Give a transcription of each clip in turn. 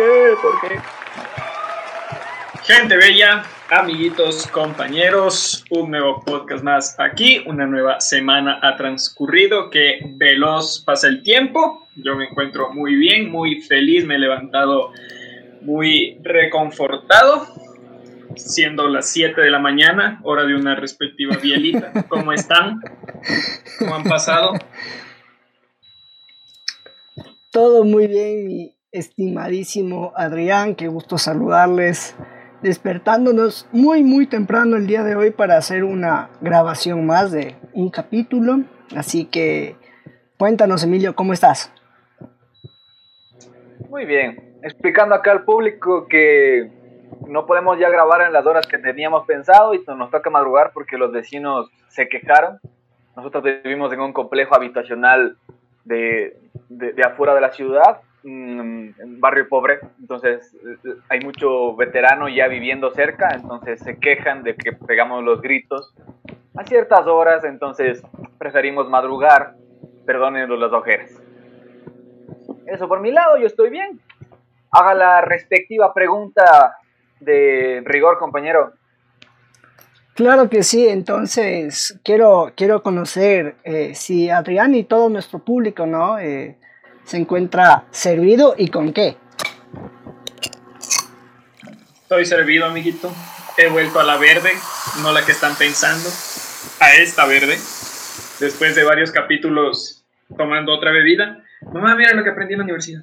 qué? ¿Por qué? Gente bella, amiguitos, compañeros, un nuevo podcast más aquí, una nueva semana ha transcurrido, que veloz pasa el tiempo, yo me encuentro muy bien, muy feliz, me he levantado muy reconfortado, siendo las 7 de la mañana, hora de una respectiva bielita. ¿Cómo están? ¿Cómo han pasado? Todo muy bien, mi estimadísimo Adrián, qué gusto saludarles. Despertándonos muy, muy temprano el día de hoy para hacer una grabación más de un capítulo. Así que cuéntanos, Emilio, ¿cómo estás? Muy bien, explicando acá al público que no podemos ya grabar en las horas que teníamos pensado y nos toca madrugar porque los vecinos se quejaron. Nosotros vivimos en un complejo habitacional de, de, afuera de la ciudad, un barrio pobre, entonces hay mucho veterano ya viviendo cerca, entonces se quejan de que pegamos los gritos a ciertas horas, entonces preferimos madrugar, perdónenos las ojeras. Eso por mi lado, yo estoy bien. Haga la respectiva pregunta de rigor, compañero. Claro que sí, entonces quiero, quiero conocer eh, si Adrián y todo nuestro público ¿no? Eh, se encuentra servido y con qué. Estoy servido, amiguito. He vuelto a la verde, no la que están pensando, a esta verde. Después de varios capítulos tomando otra bebida. Mamá, mira lo que aprendí en la universidad.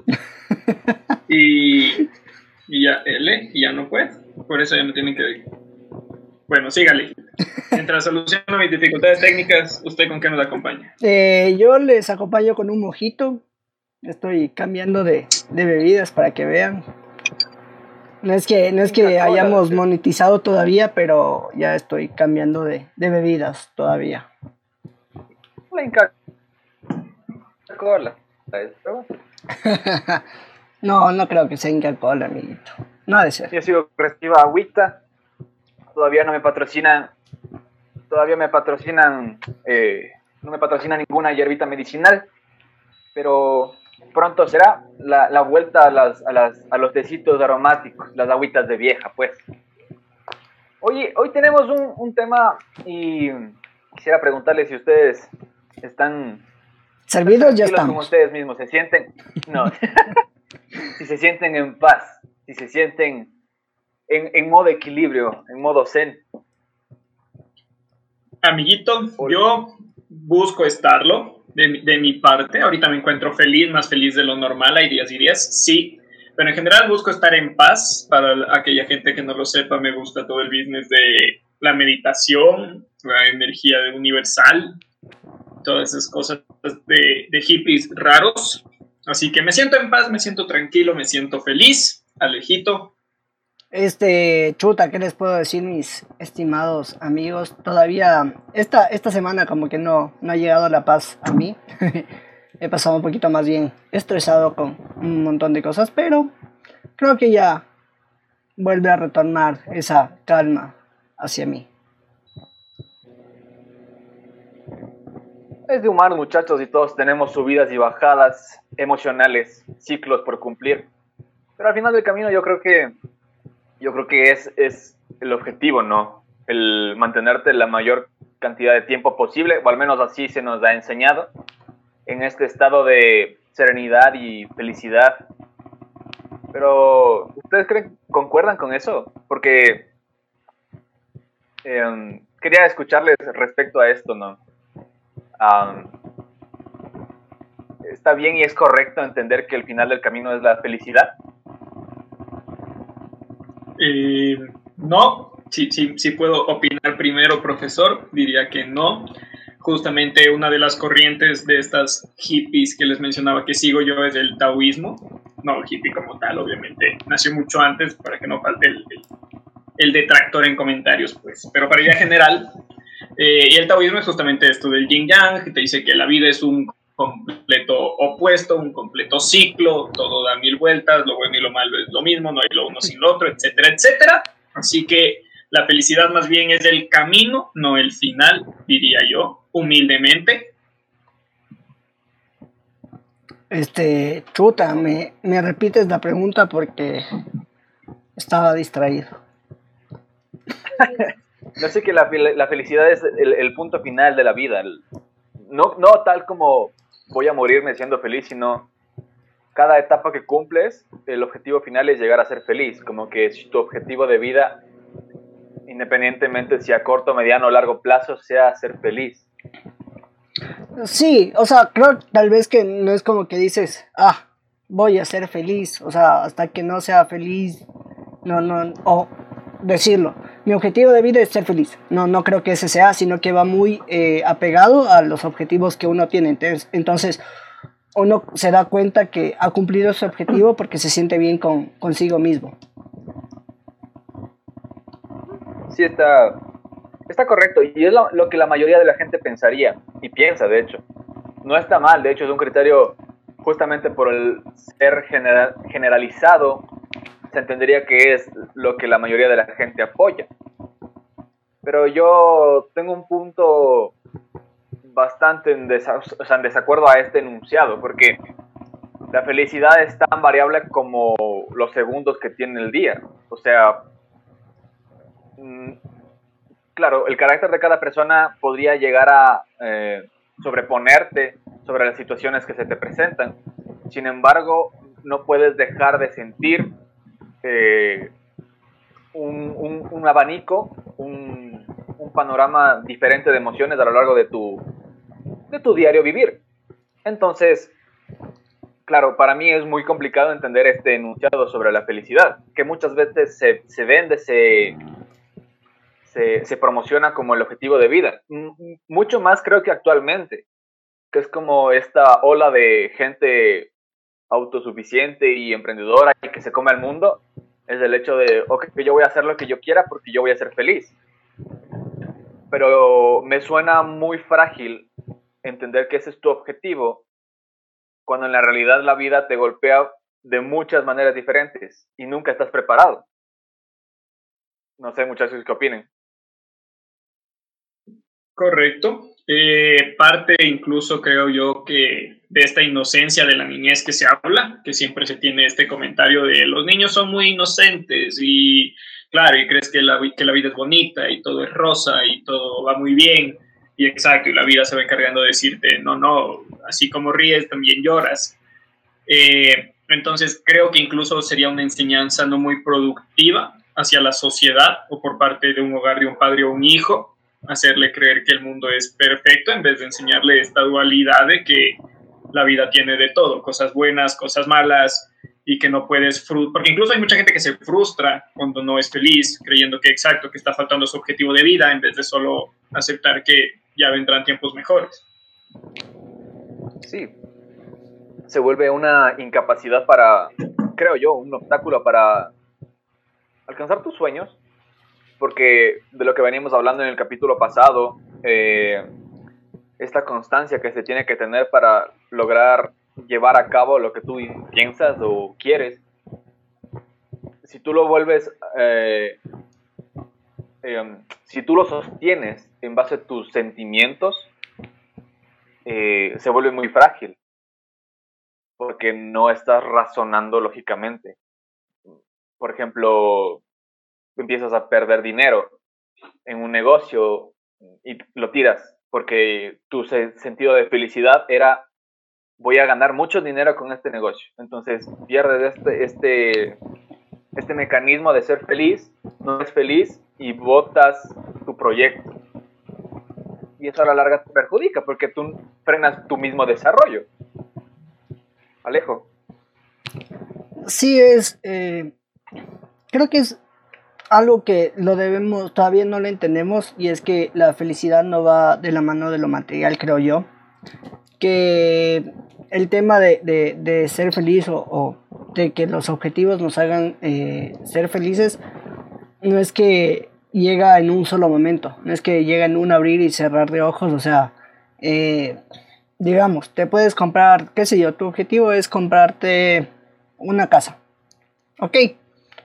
y y ya L y ya no puede. Por eso ya me tienen que. Bueno, sígale. Mientras soluciono mis dificultades técnicas, ¿usted con qué nos acompaña? Eh, yo les acompaño con un mojito. Estoy cambiando de, bebidas para que vean. No es que, no es que hayamos monetizado todavía, pero ya estoy cambiando de, bebidas todavía. La Cola. No, no creo que sea Inca Cola, amiguito. No ha de ser. Yo sigo reciba agüita. Todavía no me patrocinan. Todavía me patrocinan. Eh, no me patrocina ninguna hierbita medicinal. Pero pronto será la, vuelta a, las, a, las, a los tecitos aromáticos, las agüitas de vieja, pues. Oye, hoy tenemos un, un tema y quisiera preguntarles si ustedes están servidos ya estamos. como ustedes mismos se sienten. No. si se sienten en paz, si se sienten en, modo equilibrio, en modo zen. Amiguito, yo busco estarlo de, mi parte. Ahorita me encuentro feliz, más feliz de lo normal. Hay días y días, sí. Pero en general busco estar en paz. Para aquella gente que no lo sepa, me gusta todo el business de la meditación, la energía universal, todas esas cosas de, de hippies raros. Así que me siento en paz, me siento tranquilo, me siento feliz, alejito. Este, chuta, ¿qué les puedo decir, mis estimados amigos? Todavía, esta, esta semana como que no, no ha llegado la paz a mí. He pasado un poquito más bien estresado con un montón de cosas, pero creo que ya vuelve a retornar esa calma hacia mí. Es de humano, muchachos, y todos tenemos subidas y bajadas emocionales, ciclos por cumplir. Pero al final del camino yo creo que yo creo que es, es el objetivo, ¿no? El mantenerte la mayor cantidad de tiempo posible, o al menos así se nos ha enseñado, en este estado de serenidad y felicidad. Pero, ¿ustedes creen, concuerdan con eso? Porque em, quería escucharles respecto a esto, ¿no? ¿Está bien y es correcto entender que el final del camino es la felicidad? Eh, no, si, si puedo opinar primero, profesor, diría que no. Justamente una de las corrientes de estas hippies que les mencionaba que sigo yo es el taoísmo. No hippie como tal, obviamente. Nació mucho antes para que no falte el, el detractor en comentarios, pues. Pero para idea general, eh, y el taoísmo es justamente esto del yin yang, que te dice que la vida es un completo opuesto, un completo ciclo, todo da mil vueltas, lo bueno y lo malo es lo mismo, no hay lo uno sin lo otro, etcétera, etcétera. Así que la felicidad más bien es el camino, no el final, diría yo, humildemente. Este, chuta, me, me repites la pregunta porque estaba distraído. no sé que la, la felicidad es el, el, punto final de la vida. no, no tal como voy a morirme siendo feliz, sino cada etapa que cumples, el objetivo final es llegar a ser feliz. Como que tu objetivo de vida, independientemente si a corto, mediano o largo plazo, sea ser feliz. Sí, o sea, creo tal vez que no es como que dices, ah, voy a ser feliz, o sea, hasta que no sea feliz, no, no, o decirlo, mi objetivo de vida es ser feliz. No, no creo que ese sea, sino que va muy eh, apegado a los objetivos que uno tiene. Entonces, entonces, uno se da cuenta que ha cumplido su objetivo porque se siente bien con, consigo mismo. Sí, está, está correcto. Y es lo, que la mayoría de la gente pensaría y piensa, de hecho. No está mal, de hecho es un criterio justamente por el ser generalizado, se entendería que es lo que la mayoría de la gente apoya. Pero yo tengo un punto bastante en, en desacuerdo a este enunciado, porque la felicidad es tan variable como los segundos que tiene el día. O sea, mm, claro, el carácter de cada persona podría llegar a eh, sobreponerte sobre las situaciones que se te presentan. Sin embargo, no puedes dejar de sentir eh, un, abanico, un, un, panorama diferente de emociones a lo largo de tu, de tu diario vivir. Entonces, claro, para mí es muy complicado entender este enunciado sobre la felicidad, que muchas veces se, se vende, se, se, promociona como el objetivo de vida. Mucho más creo que actualmente, que es como esta ola de gente autosuficiente y emprendedora y que se come al mundo, es el hecho de, ok, yo voy a hacer lo que yo quiera porque yo voy a ser feliz. Pero me suena muy frágil entender que ese es tu objetivo cuando en la realidad la vida te golpea de muchas maneras diferentes y nunca estás preparado. No sé, muchachos, ¿qué opinen? Correcto. Eh, parte incluso creo yo que de esta inocencia de la niñez que se habla, que siempre se tiene este comentario de los niños son muy inocentes y claro, y crees que la, vida es bonita y todo es rosa y todo va muy bien. Y exacto, y la vida se va encargando de decirte, no, no, así como ríes, también lloras. Eh, entonces creo que incluso sería una enseñanza no muy productiva hacia la sociedad o por parte de un hogar de un padre o un hijo, hacerle creer que el mundo es perfecto en vez de enseñarle esta dualidad de que la vida tiene de todo, cosas buenas, cosas malas y que no puedes, porque incluso hay mucha gente que se frustra cuando no es feliz, creyendo que exacto, que está faltando su objetivo de vida en vez de solo aceptar que ya vendrán tiempos mejores. Sí, se vuelve una incapacidad para, creo yo, un obstáculo para alcanzar tus sueños porque de lo que venimos hablando en el capítulo pasado, eh, esta constancia que se tiene que tener para lograr llevar a cabo lo que tú piensas o quieres, si tú lo vuelves, eh, eh, si tú lo sostienes en base a tus sentimientos, se vuelve muy frágil, porque no estás razonando lógicamente. Por ejemplo, empiezas a perder dinero en un negocio y lo tiras porque tu sentido de felicidad era voy a ganar mucho dinero con este negocio. Entonces pierdes este, este, este mecanismo de ser feliz, no es feliz y botas tu proyecto. Y eso a la larga te perjudica porque tú frenas tu mismo desarrollo. Alejo. Sí, es. Eh, creo que es algo que lo debemos, todavía no lo entendemos, y es que la felicidad no va de la mano de lo material, creo yo. Que el tema de, ser feliz o, de que los objetivos nos hagan eh, ser felices no es que llega en un solo momento, no es que llega en un abrir y cerrar de ojos, o sea, eh, digamos, te puedes comprar, qué sé yo, tu objetivo es comprarte una casa. Ok,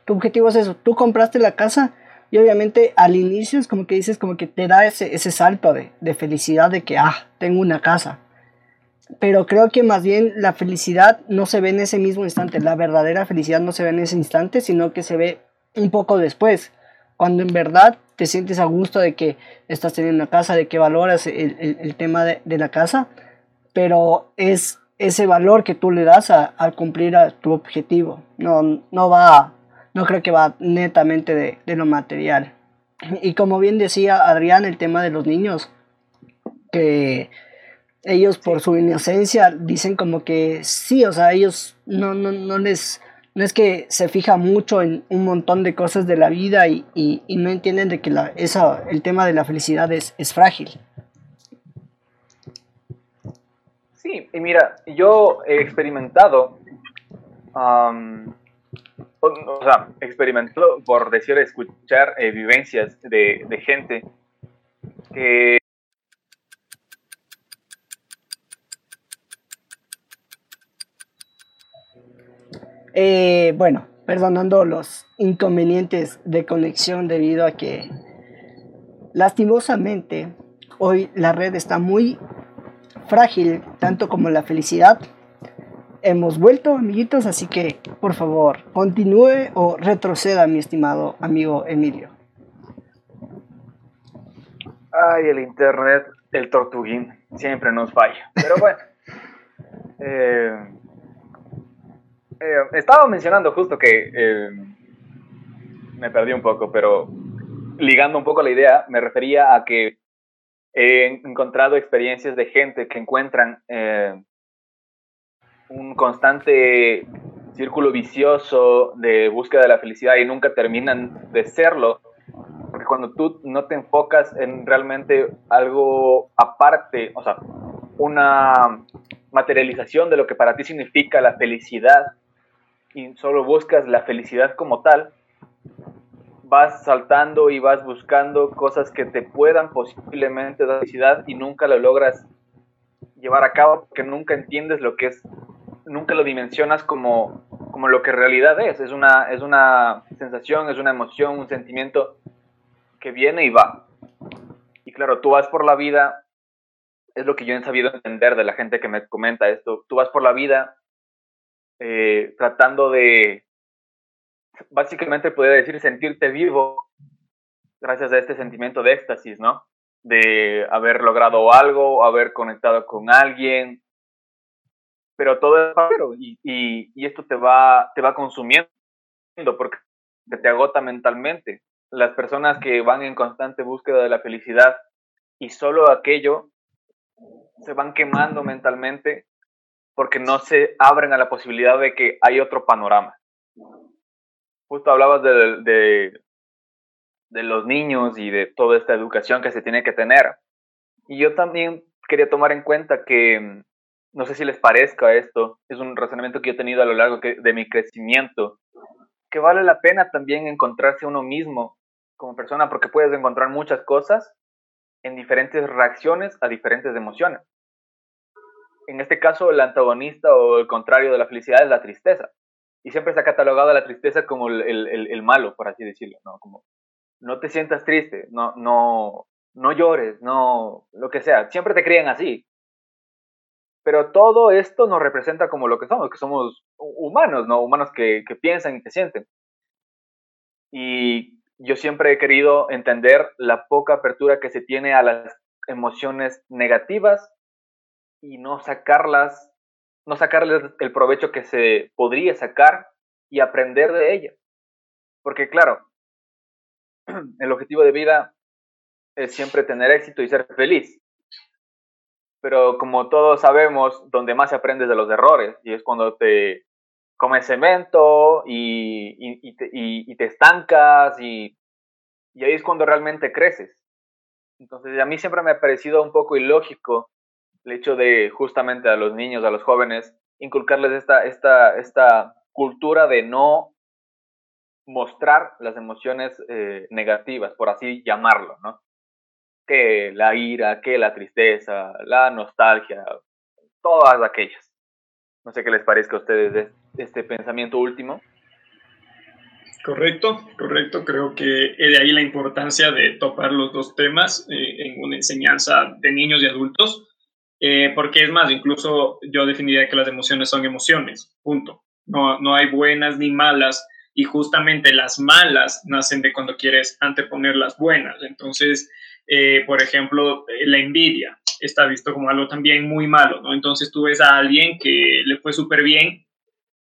tu objetivo es eso, tú compraste la casa y obviamente al inicio es como que dices, como que te da ese, ese salto de, de felicidad de que, ah, tengo una casa. pero creo que más bien la felicidad no se ve en ese mismo instante, la verdadera felicidad no se ve en ese instante, sino que se ve un poco después, cuando en verdad te sientes a gusto de que estás teniendo una casa, de que valoras el, tema de, la casa, pero es ese valor que tú le das a, cumplir a tu objetivo, no, no va, no creo que va netamente de, de lo material. Y como bien decía Adrián, el tema de los niños, que ellos por su inocencia dicen como que sí, o sea, ellos no, no, no les, no es que se fija mucho en un montón de cosas de la vida y, no entienden de que la, el tema de la felicidad es, frágil. Sí, y mira, yo he experimentado, o, sea, experimentado, por decir, escuchar eh, vivencias de, de gente que Eh, bueno, perdonando los inconvenientes de conexión debido a que lastimosamente hoy la red está muy frágil, tanto como la felicidad. Hemos vuelto, amiguitos, así que por favor, continúe o retroceda, mi estimado amigo Emilio. Ay, el internet, el tortuguín, siempre nos falla. Pero bueno. eh, eh, estaba mencionando justo que eh, me perdí un poco, pero ligando un poco la idea, me refería a que he encontrado experiencias de gente que encuentran eh, un constante círculo vicioso de búsqueda de la felicidad y nunca terminan de serlo, porque cuando tú no te enfocas en realmente algo aparte, o sea, una materialización de lo que para ti significa la felicidad, y solo buscas la felicidad como tal, vas saltando y vas buscando cosas que te puedan posiblemente dar felicidad y nunca lo logras llevar a cabo porque nunca entiendes lo que es, nunca lo dimensionas como, como lo que realidad es. Es una, es una sensación, es una emoción, un sentimiento que viene y va. Y claro, tú vas por la vida, es lo que yo he sabido entender de la gente que me comenta esto, tú vas por la vida eh, tratando de, básicamente podría decir, sentirte vivo gracias a este sentimiento de éxtasis, ¿no? De haber logrado algo, haber conectado con alguien, pero todo es pasajero y, y, esto te va, te va consumiendo porque te agota mentalmente. Las personas que van en constante búsqueda de la felicidad y solo aquello se van quemando mentalmente porque no se abren a la posibilidad de que hay otro panorama. Justo hablabas de, de los niños y de toda esta educación que se tiene que tener. Y yo también quería tomar en cuenta que, no sé si les parezca esto, es un razonamiento que yo he tenido a lo largo de mi crecimiento, que vale la pena también encontrarse uno mismo como persona porque puedes encontrar muchas cosas en diferentes reacciones a diferentes emociones en este caso el antagonista o el contrario de la felicidad es la tristeza. Y siempre se ha catalogado la tristeza como el, el, el, malo, por así decirlo, ¿no? Como, no te sientas triste, no, no, no llores, no, lo que sea. Siempre te crían así. Pero todo esto nos representa como lo que somos, que somos humanos, ¿no? Humanos que, que piensan y que sienten. Y yo siempre he querido entender la poca apertura que se tiene a las emociones negativas y no sacarlas, no sacarles el provecho que se podría sacar y aprender de ellas. Porque claro, el objetivo de vida es siempre tener éxito y ser feliz. Pero como todos sabemos, donde más se aprende de los errores, y es cuando te comes cemento y, te, y, te, estancas y ahí es cuando realmente creces. Entonces a mí siempre me ha parecido un poco ilógico el hecho de justamente a los niños, a los jóvenes, inculcarles esta, esta, esta cultura de no mostrar las emociones eh, negativas, por así llamarlo, ¿no? Que la ira, que la tristeza, la nostalgia, todas aquellas. No sé qué les parezca a ustedes este pensamiento último. Correcto, correcto. Creo que de ahí la importancia de topar los dos temas eh, en una enseñanza de niños y adultos Eh, porque es más, incluso yo definiría que las emociones son emociones, punto. No, no hay buenas ni malas y justamente las malas nacen de cuando quieres anteponer las buenas. Entonces, eh, por ejemplo, la envidia está visto como algo también muy malo, ¿no? Entonces tú ves a alguien que le fue súper bien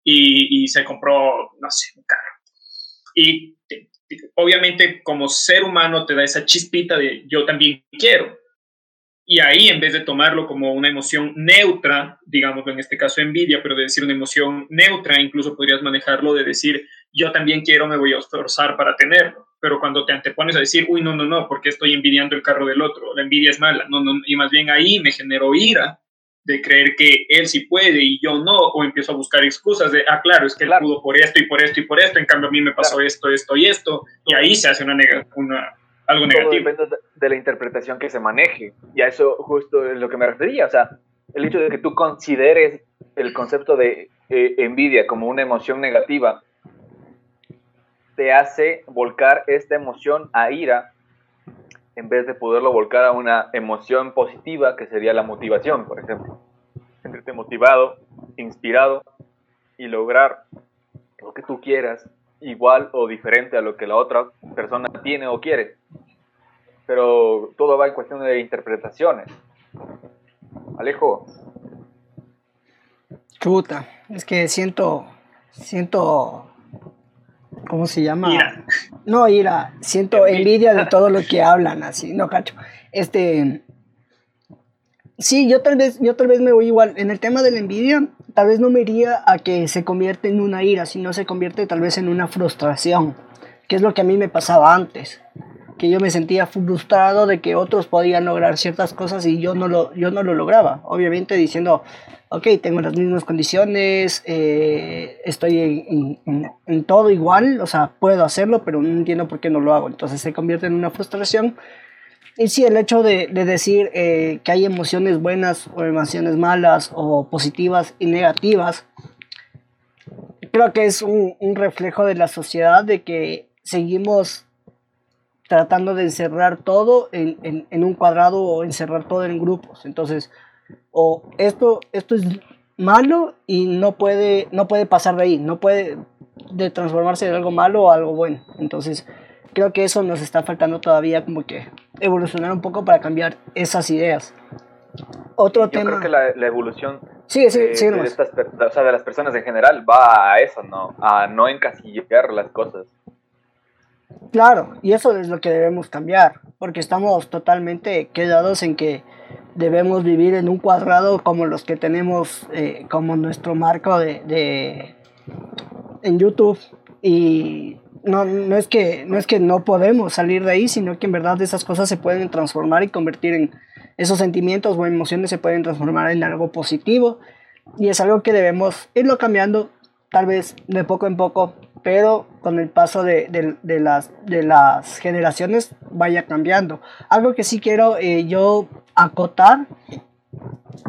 y, y, se compró, no sé, un carro. Y obviamente como ser humano te da esa chispita de yo también quiero. Y ahí, en vez de tomarlo como una emoción neutra, digamos en este caso envidia, pero de decir una emoción neutra, incluso podrías manejarlo de decir, yo también quiero, me voy a esforzar para tenerlo. Pero cuando te antepones a decir, uy, no, no, no, porque estoy envidiando el carro del otro, la envidia es mala, no, no, y más bien ahí me generó ira de creer que él sí puede y yo no, o empiezo a buscar excusas de, ah, claro, es que él pudo por esto y por esto y por esto, en cambio a mí me pasó esto, esto y esto, y ahí se hace una, una algo negativo. depende de la interpretación que se maneje, y a eso justo es lo que me refería, o sea, el hecho de que tú consideres el concepto de eh, envidia como una emoción negativa, te hace volcar esta emoción a ira en vez de poderlo volcar a una emoción positiva que sería la motivación, por ejemplo. Sentirte motivado, inspirado y lograr lo que tú quieras igual o diferente a lo que la otra persona tiene o quiere. Pero todo va en cuestión de interpretaciones. Alejo. Chuta, es que siento, siento ¿Cómo se llama? Ira. No, ira. Siento envidia de todo lo que hablan, así, no cacho. Este. Sí, yo tal vez, yo tal vez me voy igual. En el tema de la envidia, tal vez no me iría a que se convierte en una ira, sino se convierte tal vez en una frustración, que es lo que a mí me pasaba antes. Que yo me sentía frustrado de que otros podían lograr ciertas cosas y yo no lo, yo no lo lograba. Obviamente diciendo, ok, tengo las mismas condiciones, eh, estoy en, todo igual, o sea, puedo hacerlo, pero no entiendo por qué no lo hago. Entonces se convierte en una frustración. Y sí, el hecho de, decir eh, que hay emociones buenas o emociones malas o positivas y negativas, creo que es un, un reflejo de la sociedad de que seguimos tratando de encerrar todo en, en, en un cuadrado o encerrar todo en grupos. Entonces, o esto, esto es malo y no puede, no puede pasar de ahí, no puede de transformarse en algo malo o algo bueno. Entonces, creo que eso nos está faltando todavía como que evolucionar un poco para cambiar esas ideas. Otro Yo tema. creo que la, la evolución sí, sí, de, sí, de, estas, o sea, de las personas en general va a eso, ¿no? A no encasillar las cosas. Claro, y eso es lo que debemos cambiar, porque estamos totalmente quedados en que debemos vivir en un cuadrado como los que tenemos eh, como nuestro marco de, de, en YouTube y no, no, es que, no es que no podemos salir de ahí, sino que en verdad esas cosas se pueden transformar y convertir en esos sentimientos o emociones se pueden transformar en algo positivo y es algo que debemos irlo cambiando tal vez de poco en poco, pero con el paso de, de, de las, de las generaciones vaya cambiando. Algo que sí quiero eh, yo acotar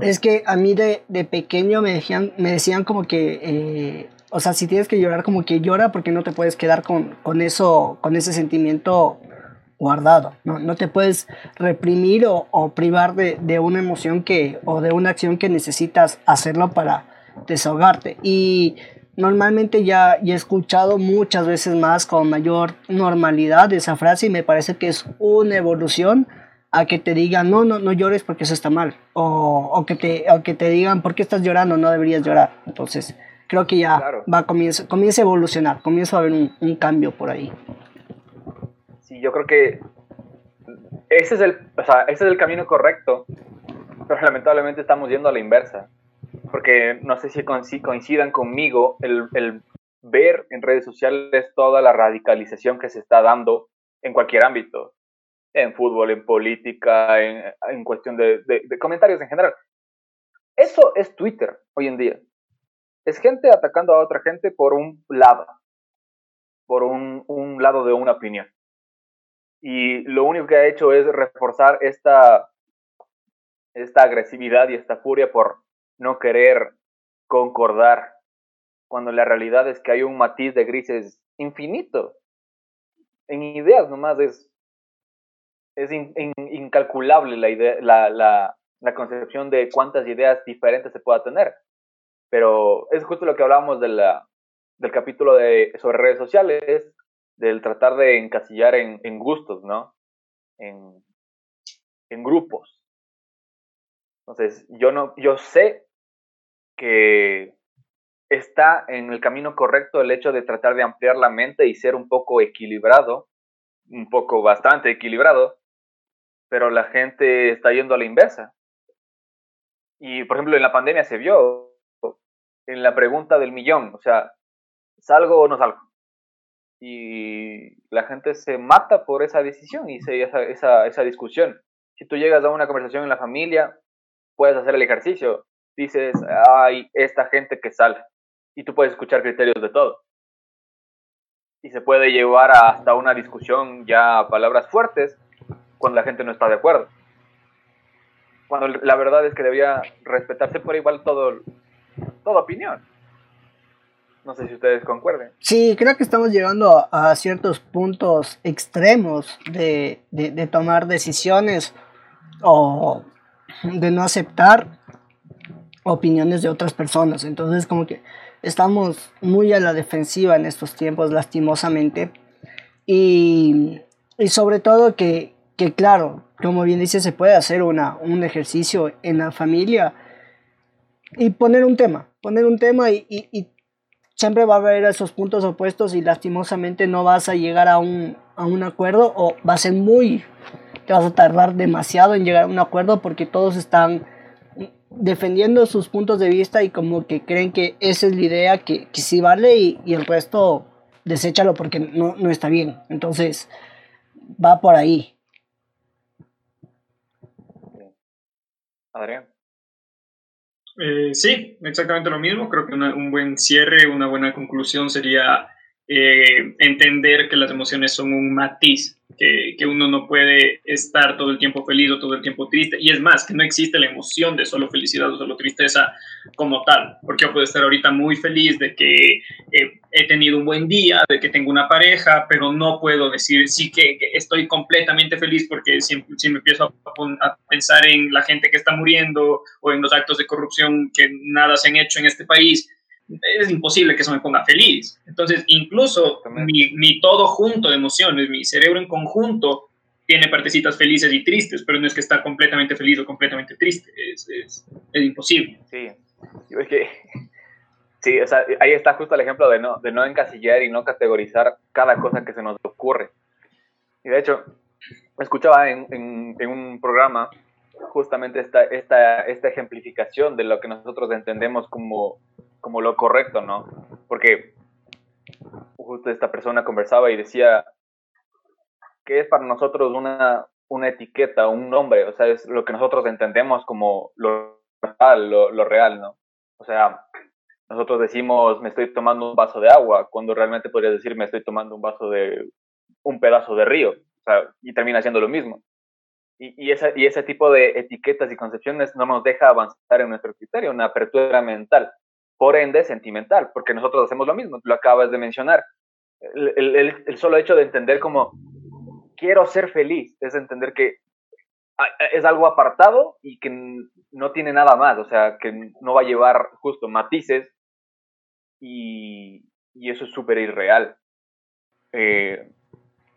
es que a mí de, de pequeño me decían, me decían como que, eh, o sea, si tienes que llorar, como que llora porque no te puedes quedar con, con eso, con ese sentimiento guardado. No, no te puedes reprimir o, o privar de, de, una emoción que, o de una acción que necesitas hacerlo para desahogarte. Y normalmente ya, ya he escuchado muchas veces más con mayor normalidad esa frase y me parece que es una evolución a que te digan, no, no, no llores porque eso está mal. O, o, que, te, o que te digan, ¿por qué estás llorando? No deberías llorar. Entonces, creo que ya claro. va, comienza, comienza a evolucionar, comienza a haber un, un, cambio por ahí. Sí, yo creo que ese es el, o sea, ese es el camino correcto, pero lamentablemente estamos yendo a la inversa. Porque no sé si coincidan conmigo el, el ver en redes sociales toda la radicalización que se está dando en cualquier ámbito en fútbol, en política, en, en cuestión de, de, comentarios en general. Eso es Twitter hoy en día. Es gente atacando a otra gente por un lado, por un, un lado de una opinión. Y lo único que ha hecho es reforzar esta, esta agresividad y esta furia por no querer concordar, cuando la realidad es que hay un matiz de grises infinito. En ideas nomás es es in, in, incalculable la, idea, la, la, la concepción de cuántas ideas diferentes se pueda tener. Pero es justo lo que hablábamos de del capítulo de, sobre redes sociales, del tratar de encasillar en, en gustos, ¿no? En, en grupos. Entonces, yo no, yo sé que está en el camino correcto el hecho de tratar de ampliar la mente y ser un poco equilibrado, un poco bastante equilibrado, pero la gente está yendo a la inversa. Y, por ejemplo, en la pandemia se vio en la pregunta del millón, o sea, ¿salgo o no salgo? Y la gente se mata por esa decisión y esa, esa, esa discusión. Si tú llegas a una conversación en la familia, puedes hacer el ejercicio. Dices, hay esta gente que sale. Y tú puedes escuchar criterios de todo. Y se puede llevar hasta una discusión ya palabras fuertes cuando la gente no está de acuerdo. Cuando la verdad es que debía respetarse por igual todo, toda opinión. No sé si ustedes concuerden. Sí, creo que estamos llegando a, ciertos puntos extremos de, de, tomar decisiones o de no aceptar opiniones de otras personas. Entonces, como que estamos muy a la defensiva en estos tiempos, lastimosamente. Y, y sobre todo que, que, claro, como bien dice, se puede hacer una, un ejercicio en la familia y poner un tema, poner un tema y, siempre va a haber esos puntos opuestos y lastimosamente no vas a llegar a un, a un acuerdo o va a ser muy, te vas a tardar demasiado en llegar a un acuerdo porque todos están defendiendo sus puntos de vista y como que creen que esa es la idea que, que sí vale y, y, el resto deséchalo porque no, no está bien. Entonces va por ahí. Adrián. Eh, sí, exactamente lo mismo. Creo que un buen cierre, una buena conclusión sería eh, entender que las emociones son un matiz que, que, uno no puede estar todo el tiempo feliz o todo el tiempo triste. Y es más, que no existe la emoción de solo felicidad o solo tristeza como tal. Porque yo puedo estar ahorita muy feliz de que eh, he tenido un buen día, de que tengo una pareja, pero no puedo decir sí que, estoy completamente feliz porque si, si me empiezo a, a, pensar en la gente que está muriendo o en los actos de corrupción que nada se han hecho en este país, es imposible que eso me ponga feliz. Entonces, incluso mi, mi, todo junto de emociones, mi cerebro en conjunto, tiene partecitas felices y tristes, pero no es que está completamente feliz o completamente triste, es, es, es imposible. Sí, es que, sí, o sea, ahí está justo el ejemplo de no, de no encasillar y no categorizar cada cosa que se nos ocurre. Y de hecho, escuchaba en, en, en un programa justamente esta, esta, esta ejemplificación de lo que nosotros entendemos como como lo correcto, ¿no? Porque justo esta persona conversaba y decía que es para nosotros una, una etiqueta, un nombre, o sea, es lo que nosotros entendemos como lo real, lo, real, ¿no? O sea, nosotros decimos me estoy tomando un vaso de agua, cuando realmente podrías decir me estoy tomando un vaso de un pedazo de río, y termina siendo lo mismo. Y, y, esa, y ese tipo de etiquetas y concepciones no nos deja avanzar en nuestro criterio, una apertura mental por ende sentimental, porque nosotros hacemos lo mismo, lo acabas de mencionar. El, el, el, solo hecho de entender como quiero ser feliz es entender que es algo apartado y que no tiene nada más, o sea, que no va a llevar justo matices y, y eso es súper irreal. Eh,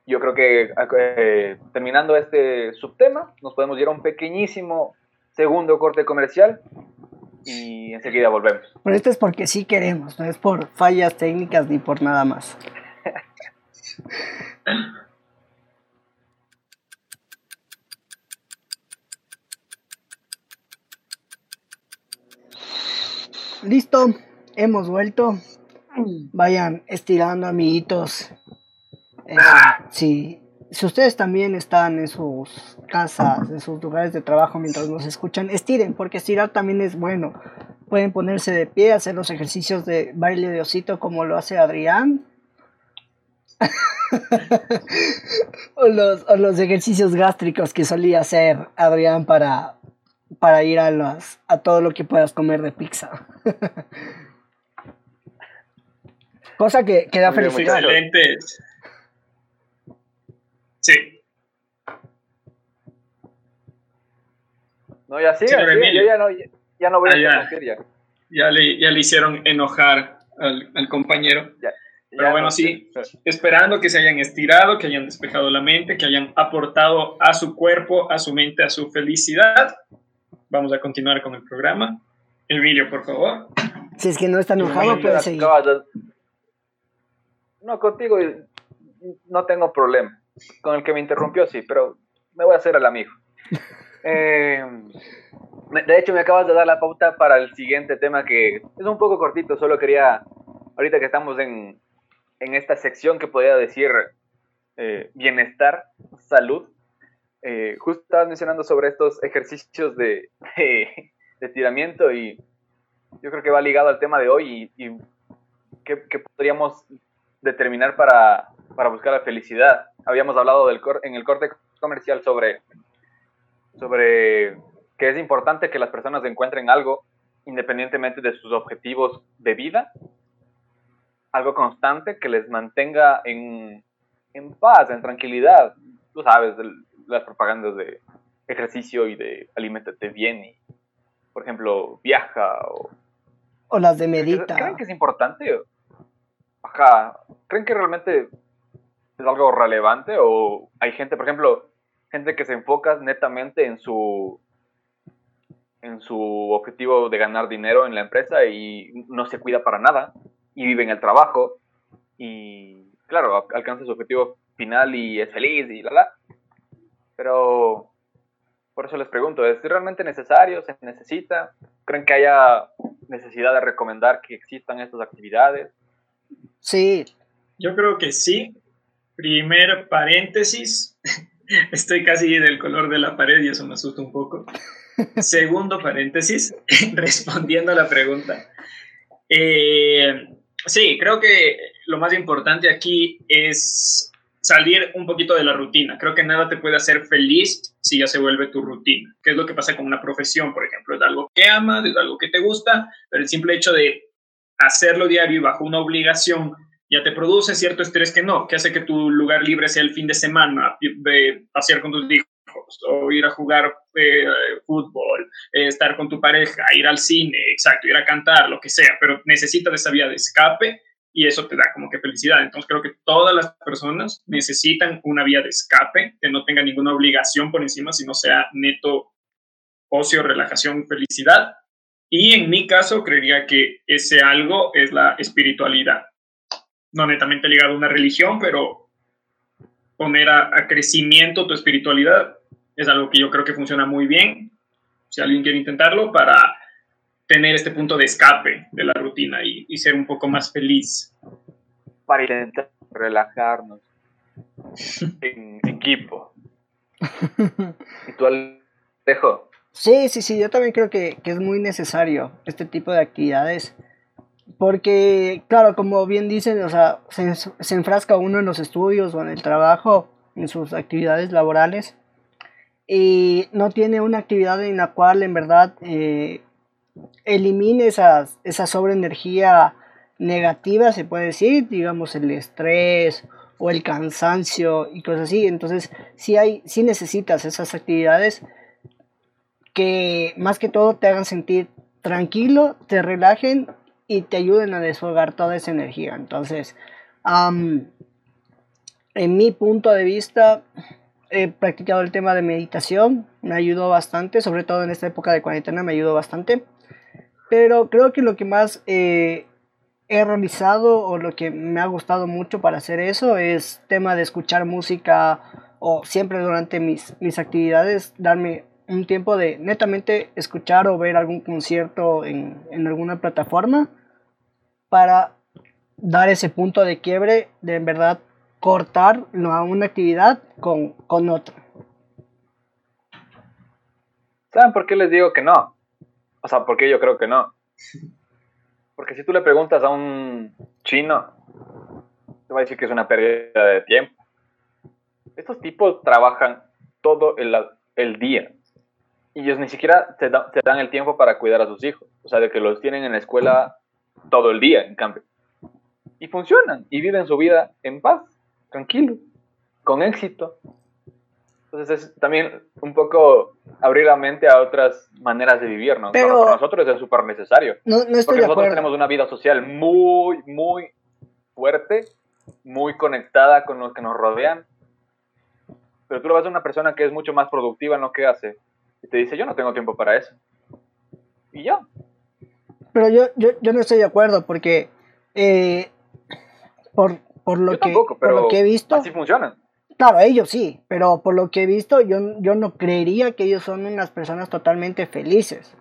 yo creo que eh, terminando este subtema, nos podemos ir a un pequeñísimo segundo corte comercial y enseguida volvemos. Pero esto es porque sí queremos, no es por fallas técnicas ni por nada más. Listo, hemos vuelto. Vayan estirando, amiguitos. Eh, sí, si ustedes también están en sus casas, en sus lugares de trabajo mientras nos escuchan, estiren, porque estirar también es bueno. Pueden ponerse de pie, hacer los ejercicios de baile de osito como lo hace Adrián. o, los, o, los, ejercicios gástricos que solía hacer Adrián para, para ir a, los, a todo lo que puedas comer de pizza. Cosa que, que da felicidad. Excelentes. Sí. No, ya sí, yo ya no, ya, no voy a ah, ya. Ya le, ya le hicieron enojar al, al compañero. Pero bueno, sí, esperando que se hayan estirado, que hayan despejado la mente, que hayan aportado a su cuerpo, a su mente, a su felicidad. Vamos a continuar con el programa. Emilio, por favor. Si es que no está enojado, puede seguir. No, contigo no tengo problema. Con el que me interrumpió, sí, pero me voy a hacer al amigo. Eh, de hecho, me acabas de dar la pauta para el siguiente tema que es un poco cortito, solo quería, ahorita que estamos en, en esta sección que podría decir eh, bienestar, salud, eh, justo estabas mencionando sobre estos ejercicios de, de, estiramiento y yo creo que va ligado al tema de hoy y, y qué, podríamos determinar para, para, buscar la felicidad. Habíamos hablado del en el corte comercial sobre, sobre que es importante que las personas encuentren algo independientemente de sus objetivos de vida algo constante que les mantenga en, paz, en tranquilidad. Tú sabes, las propagandas de ejercicio y de alimentate bien y, por ejemplo, viaja o... O las de medita. ¿Creen que es importante? Ajá. ¿Creen que realmente es algo relevante? ¿O hay gente, por ejemplo, gente que se enfoca netamente en su en su objetivo de ganar dinero en la empresa y no se cuida para nada? y vive en el trabajo y, claro, alcanza su objetivo final y es feliz y la la. Pero por eso les pregunto, ¿es realmente necesario? ¿Se necesita? ¿Creen que haya necesidad de recomendar que existan estas actividades? Sí. Yo creo que sí. Primer paréntesis. Estoy casi del color de la pared y eso me asusta un poco. Segundo paréntesis, respondiendo a la pregunta. Eh, Sí, creo que lo más importante aquí es salir un poquito de la rutina. Creo que nada te puede hacer feliz si ya se vuelve tu rutina. ¿Qué es lo que pasa con una profesión, por ejemplo? Es algo que amas, es algo que te gusta, pero el simple hecho de hacerlo diario y bajo una obligación ya te produce cierto estrés que no, que hace que tu lugar libre sea el fin de semana, de pasear con tus hijos o ir a jugar eh, fútbol, eh, estar con tu pareja, ir al cine, exacto, ir a cantar, lo que sea, pero necesitas esa vía de escape y eso te da como que felicidad. Entonces creo que todas las personas necesitan una vía de escape que no tenga ninguna obligación por encima, sino sea neto ocio, relajación, felicidad. Y en mi caso creería que ese algo es la espiritualidad. No netamente ligado a una religión, pero poner a, a crecimiento tu espiritualidad es algo que yo creo que funciona muy bien, si alguien quiere intentarlo, para tener este punto de escape de la rutina y, ser un poco más feliz. Para intentar relajarnos en equipo. ¿Y tú, Alejo? Sí, sí, sí, yo también creo que, es muy necesario este tipo de actividades. Porque, claro, como bien dicen, o sea, se, se enfrasca uno en los estudios o en el trabajo, en sus actividades laborales y no tiene una actividad en la cual en verdad eh, elimine esa sobreenergía negativa, se puede decir, digamos el estrés o el cansancio y cosas así. Entonces, si hay, si necesitas esas actividades que más que todo te hagan sentir tranquilo, te relajen y te ayuden a desfogar toda esa energía. Entonces, en mi punto de vista, he practicado el tema de meditación, me ayudó bastante, sobre todo en esta época de cuarentena me ayudó bastante. Pero creo que lo que más eh, he realizado o lo que me ha gustado mucho para hacer eso es tema de escuchar música o siempre durante mis, mis actividades darme un tiempo de netamente escuchar o ver algún concierto en, en alguna plataforma para dar ese punto de quiebre de en verdad cortar una actividad con, con otra. ¿Saben por qué les digo que no? O sea, ¿por qué yo creo que no? Porque si tú le preguntas a un chino, te va a decir que es una pérdida de tiempo. Estos tipos trabajan todo el, el día. Y ellos ni siquiera se, se, dan el tiempo para cuidar a sus hijos. O sea, de que los tienen en la escuela todo el día, en cambio. Y funcionan y viven su vida en paz tranquilo, con éxito. Entonces es también un poco abrir la mente a otras maneras de vivir, ¿no? Pero- para nosotros es súper necesario. No, no estoy Porque de nosotros acuerdo. tenemos una vida social muy, muy fuerte, muy conectada con los que nos rodean. Pero tú lo ves a una persona que es mucho más productiva en lo que hace y te dice, yo no tengo tiempo para eso. Y ya. Pero yo, yo, yo no estoy de acuerdo porque eh, por, por, lo yo que, tampoco, por lo que he visto, así funcionan. claro, ellos sí, pero por lo que he visto, yo, yo no creería que ellos son unas personas totalmente felices.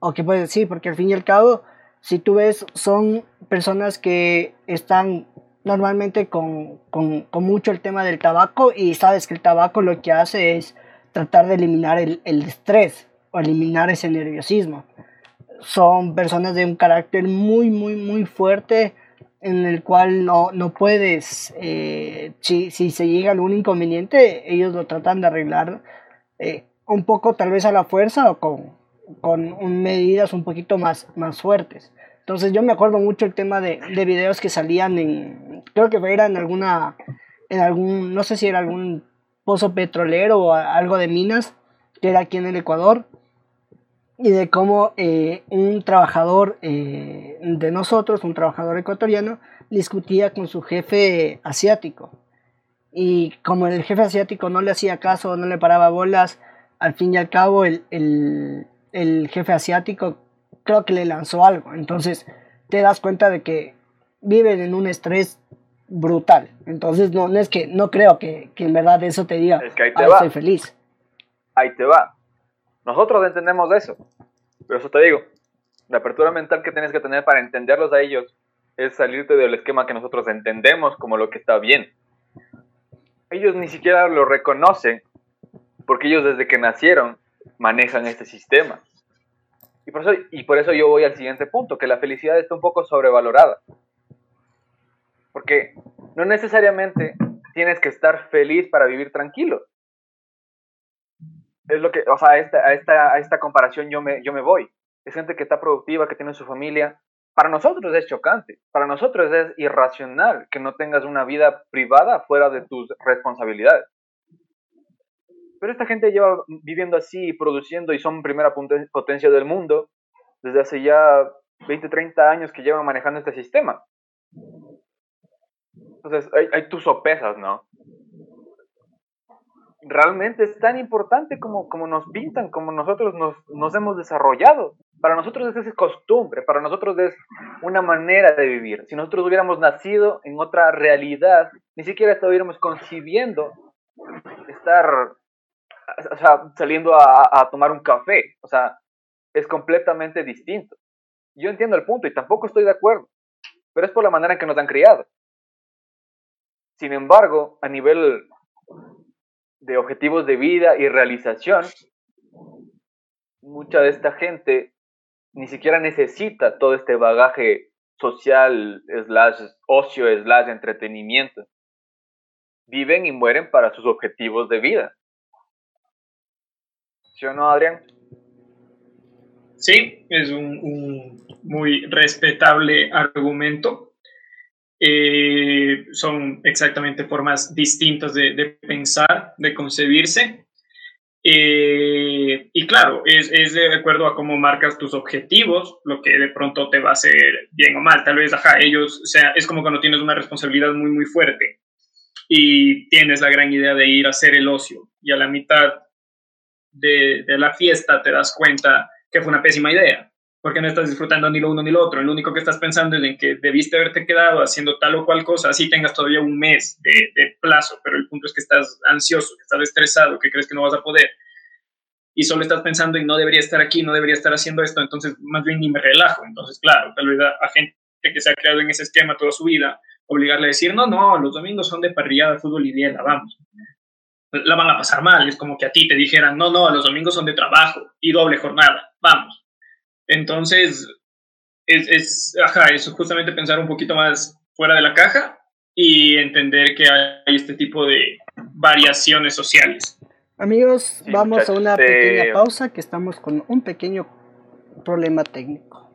O que puedes decir, porque al fin y al cabo, si tú ves, son personas que están normalmente con, con, con mucho el tema del tabaco y sabes que el tabaco lo que hace es tratar de eliminar el, el estrés o eliminar ese nerviosismo son personas de un carácter muy, muy, muy fuerte en el cual no, no puedes, eh, si, si se llega algún inconveniente, ellos lo tratan de arreglar eh, un poco tal vez a la fuerza o con, con un- medidas un poquito más, más fuertes. Entonces yo me acuerdo mucho el tema de, de videos que salían en, creo que era en alguna, en algún, no sé si era algún pozo petrolero o algo de minas, que era aquí en el Ecuador, y de cómo eh, un trabajador eh, de nosotros, un trabajador ecuatoriano, discutía con su jefe asiático. Y como el jefe asiático no le hacía caso, no le paraba bolas, al fin y al cabo el, el jefe asiático creo que le lanzó algo. Entonces te das cuenta de que viven en un estrés brutal. Entonces no, no es que no creo que, que en verdad eso te diga, Es que ahí te "Ah, va. soy feliz. Ahí te va. Nosotros entendemos eso. Pero eso te digo, la apertura mental que tienes que tener para entenderlos a ellos es salirte del esquema que nosotros entendemos como lo que está bien. Ellos ni siquiera lo reconocen porque ellos desde que nacieron manejan este sistema. Y por, eso, y por eso yo voy al siguiente punto, que la felicidad está un poco sobrevalorada. Porque no necesariamente tienes que estar feliz para vivir tranquilo. Es lo que, o sea, a esta, a esta, a esta comparación yo me, yo me voy. Es gente que está productiva, que tiene su familia. Para nosotros es chocante, para nosotros es irracional que no tengas una vida privada fuera de tus responsabilidades. Pero esta gente lleva viviendo así, produciendo y son primera potencia del mundo desde hace ya 20, 30 años que llevan manejando este sistema. Entonces, hay, hay tus sopesas, ¿no? Realmente es tan importante como, como nos pintan, como nosotros nos, hemos desarrollado. Para nosotros es costumbre, para nosotros es una manera de vivir. Si nosotros hubiéramos nacido en otra realidad, ni siquiera estuviéramos concibiendo estar o sea, saliendo a, a tomar un café. O sea, es completamente distinto. Yo entiendo el punto y tampoco estoy de acuerdo, pero es por la manera en que nos han criado. Sin embargo, a nivel de objetivos de vida y realización, mucha de esta gente ni siquiera necesita todo este bagaje social, ocio, slash entretenimiento. Viven y mueren para sus objetivos de vida. ¿Sí o no, Adrián? Sí, es un muy respetable argumento. Eh, son exactamente formas distintas de, pensar, de concebirse. Eh, y claro, es, de acuerdo a cómo marcas tus objetivos, lo que de pronto te va a hacer bien o mal. Tal vez, ajá, ellos, o sea, es como cuando tienes una responsabilidad muy, muy fuerte y tienes la gran idea de ir a hacer el ocio y a la mitad de la fiesta te das cuenta que fue una pésima idea, porque no estás disfrutando ni lo uno ni lo otro. Lo único que estás pensando es en que debiste haberte quedado haciendo tal o cual cosa, así tengas todavía un mes de, plazo, pero el punto es que estás ansioso, que estás estresado, que crees que no vas a poder. Y solo estás pensando en no debería estar aquí, no debería estar haciendo esto, entonces más bien ni me relajo. Entonces, claro, tal vez a, a gente que se ha creado en ese esquema toda su vida, obligarle a decir, no, no, los domingos son de parrillada, fútbol y biela, vamos. La van a pasar mal, es como que a ti te dijeran, no, no, los domingos son de trabajo y doble jornada, vamos. Entonces, es, es, ajá, es justamente pensar un poquito más fuera de la caja y entender que hay este tipo de variaciones sociales. Amigos, sí, vamos a una pequeña eh... pausa que estamos con un pequeño problema técnico.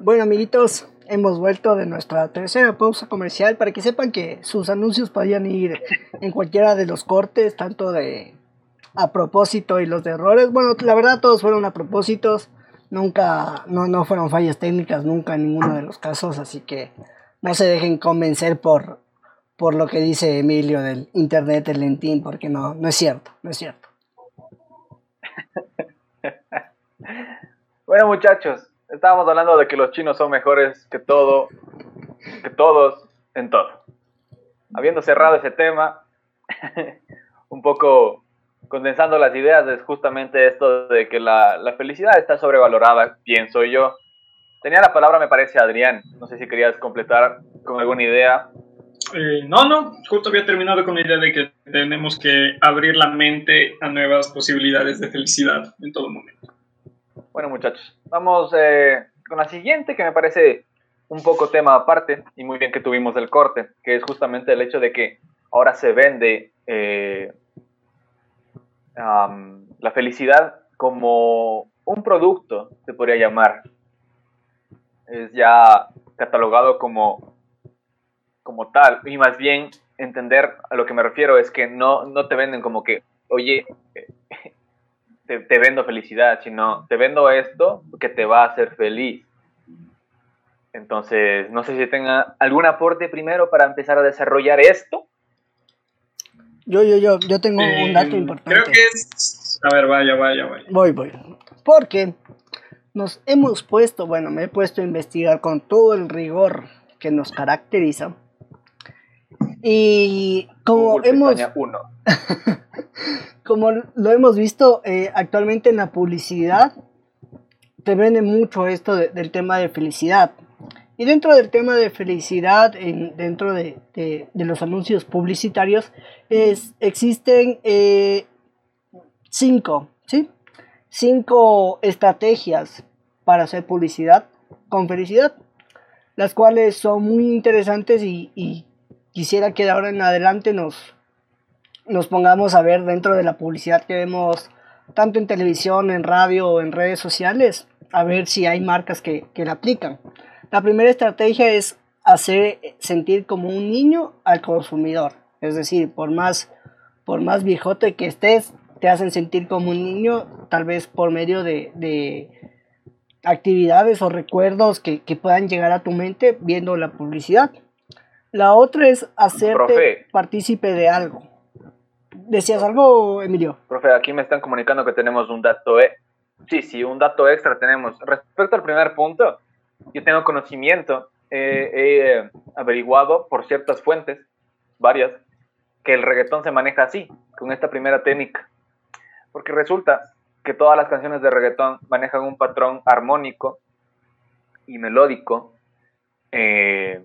Bueno, amiguitos, hemos vuelto de nuestra tercera pausa comercial para que sepan que sus anuncios podían ir en cualquiera de los cortes, tanto de a propósito y los de errores. Bueno, la verdad todos fueron a propósitos, nunca, no, no fueron fallas técnicas, nunca en ninguno de los casos, así que no se dejen convencer por, por lo que dice Emilio del internet, el lentín, porque no, no es cierto, no es cierto. bueno muchachos, estábamos hablando de que los chinos son mejores que todo, que todos en todo. Habiendo cerrado ese tema, un poco condensando las ideas, es justamente esto de que la, la, felicidad está sobrevalorada, pienso yo. Tenía la palabra, me parece, Adrián. No sé si querías completar con alguna idea. Eh, no, no, justo había terminado con la idea de que tenemos que abrir la mente a nuevas posibilidades de felicidad en todo momento. Bueno, muchachos, vamos eh, con la siguiente que me parece un poco tema aparte y muy bien que tuvimos el corte, que es justamente el hecho de que ahora se vende eh, la felicidad como un producto, se podría llamar. Es ya catalogado como, como tal, y más bien entender a lo que me refiero es que no, no te venden como que, oye, te, vendo felicidad, sino te vendo esto que te va a hacer feliz. Entonces, no sé si tenga algún aporte primero para empezar a desarrollar esto. Yo, yo, yo, yo tengo un eh, dato importante. Creo que es... A ver, vaya, vaya, vaya. Voy, voy. Porque nos hemos puesto, bueno, me he puesto a investigar con todo el rigor que nos caracteriza. Y como hemos... Uno. como lo hemos visto eh, actualmente en la publicidad, te vende mucho esto del tema de felicidad. Y dentro del tema de felicidad, en, dentro de, los anuncios publicitarios, existen eh, cinco, ¿sí? Cinco estrategias para hacer publicidad con felicidad, las cuales son muy interesantes y, y quisiera que de ahora en adelante nos, nos pongamos a ver dentro de la publicidad que vemos tanto en televisión, en radio o en redes sociales, a ver si hay marcas que, que la aplican. La primera estrategia es hacer sentir como un niño al consumidor. Es decir, por más, por más viejote que estés, te hacen sentir como un niño, tal vez por medio de, de actividades o recuerdos que, que, puedan llegar a tu mente viendo la publicidad. La otra es hacerte partícipe de algo. ¿Decías algo, Emilio? Profe, aquí me están comunicando que tenemos un dato E. Sí, sí, un dato extra tenemos. Respecto al primer punto, yo tengo conocimiento, he averiguado por ciertas fuentes, varias, que el reggaetón se maneja así, con esta primera técnica. Porque resulta que todas las canciones de reggaetón manejan un patrón armónico y melódico. Eh,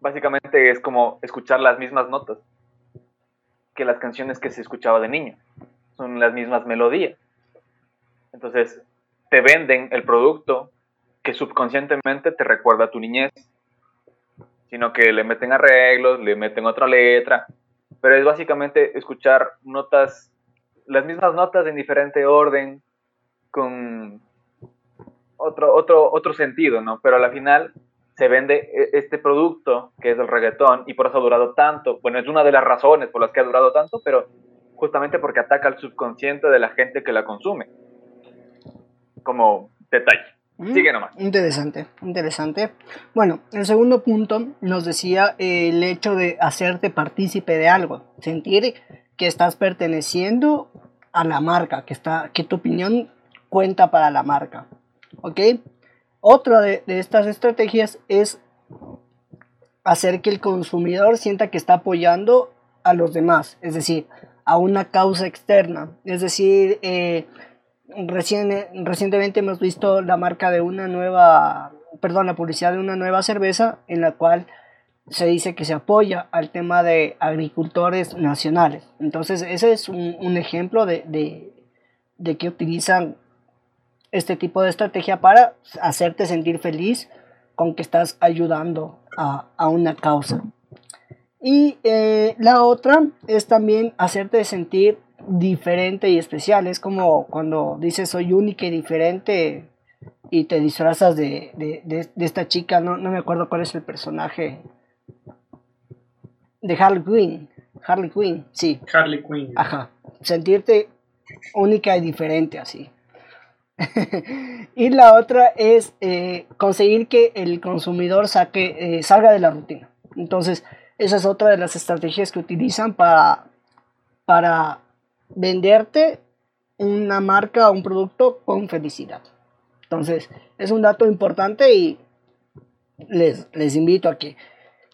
básicamente es como escuchar las mismas notas que las canciones que se escuchaba de niño. Son las mismas melodías. Entonces, te venden el producto que subconscientemente te recuerda a tu niñez, sino que le meten arreglos, le meten otra letra, pero es básicamente escuchar notas, las mismas notas en diferente orden, con otro, otro, otro sentido, ¿no? Pero a la final se vende e, este producto que es el reggaetón y por eso ha durado tanto. Bueno, es una de las razones por las que ha durado tanto, pero justamente porque ataca al subconsciente de la gente que la consume. Como detalle. Mm, Sigue nomás. Interesante, interesante. Bueno, el segundo punto nos decía el hecho de hacerte partícipe de algo, sentir que estás perteneciendo a la marca, que, está, que tu opinión cuenta para la marca. ¿Ok? Otra de, estas estrategias es hacer que el consumidor sienta que está apoyando a los demás, es decir, a una causa externa. Es decir, eh, recientemente hemos visto la marca de una nueva, perdón, la publicidad de una nueva cerveza en la cual se dice que se apoya al tema de agricultores nacionales. Entonces, ese es un, ejemplo de, de, de que utilizan este tipo de estrategia para hacerte sentir feliz con que estás ayudando a, una causa. Y eh, la otra es también hacerte sentir diferente y especial. Es como cuando dices soy única y diferente, y te disfrazas de, de, de, esta chica, no, no, me acuerdo cuál es el personaje. De Harley Quinn. Harley Quinn, sí. Harley Quinn. Ajá. Sentirte única y diferente así. y la otra es eh, conseguir que el consumidor saque, eh, salga de la rutina. Entonces, esa es otra de las estrategias que utilizan para, para venderte una marca o un producto con felicidad. Entonces, es un dato importante y les, les invito a que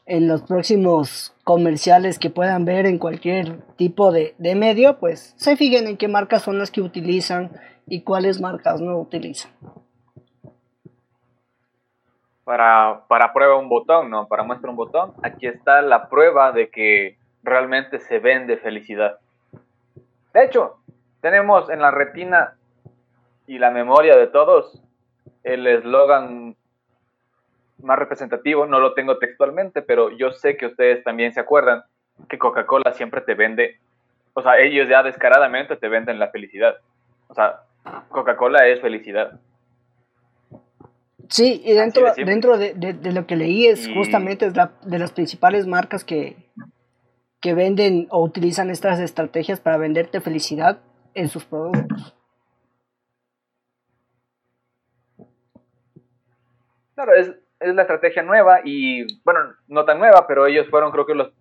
en los próximos comerciales que puedan ver en cualquier tipo de, de, medio, pues se fijen en qué marcas son las que utilizan y cuáles marcas no utilizan. Para, para prueba un botón, ¿no? Para muestra un botón, aquí está la prueba de que realmente se vende felicidad. De hecho, tenemos en la retina y la memoria de todos el eslogan más representativo, no lo tengo textualmente, pero yo sé que ustedes también se acuerdan que Coca-Cola siempre te vende, o sea, ellos ya descaradamente te venden la felicidad. O sea, Coca-Cola es felicidad. Sí, y dentro, de, dentro de, de, lo que leí es justamente es la, de las principales marcas que, que venden o utilizan estas estrategias para venderte felicidad en sus productos. Claro, es, es la estrategia nueva y, bueno, no tan nueva, pero ellos fueron creo que los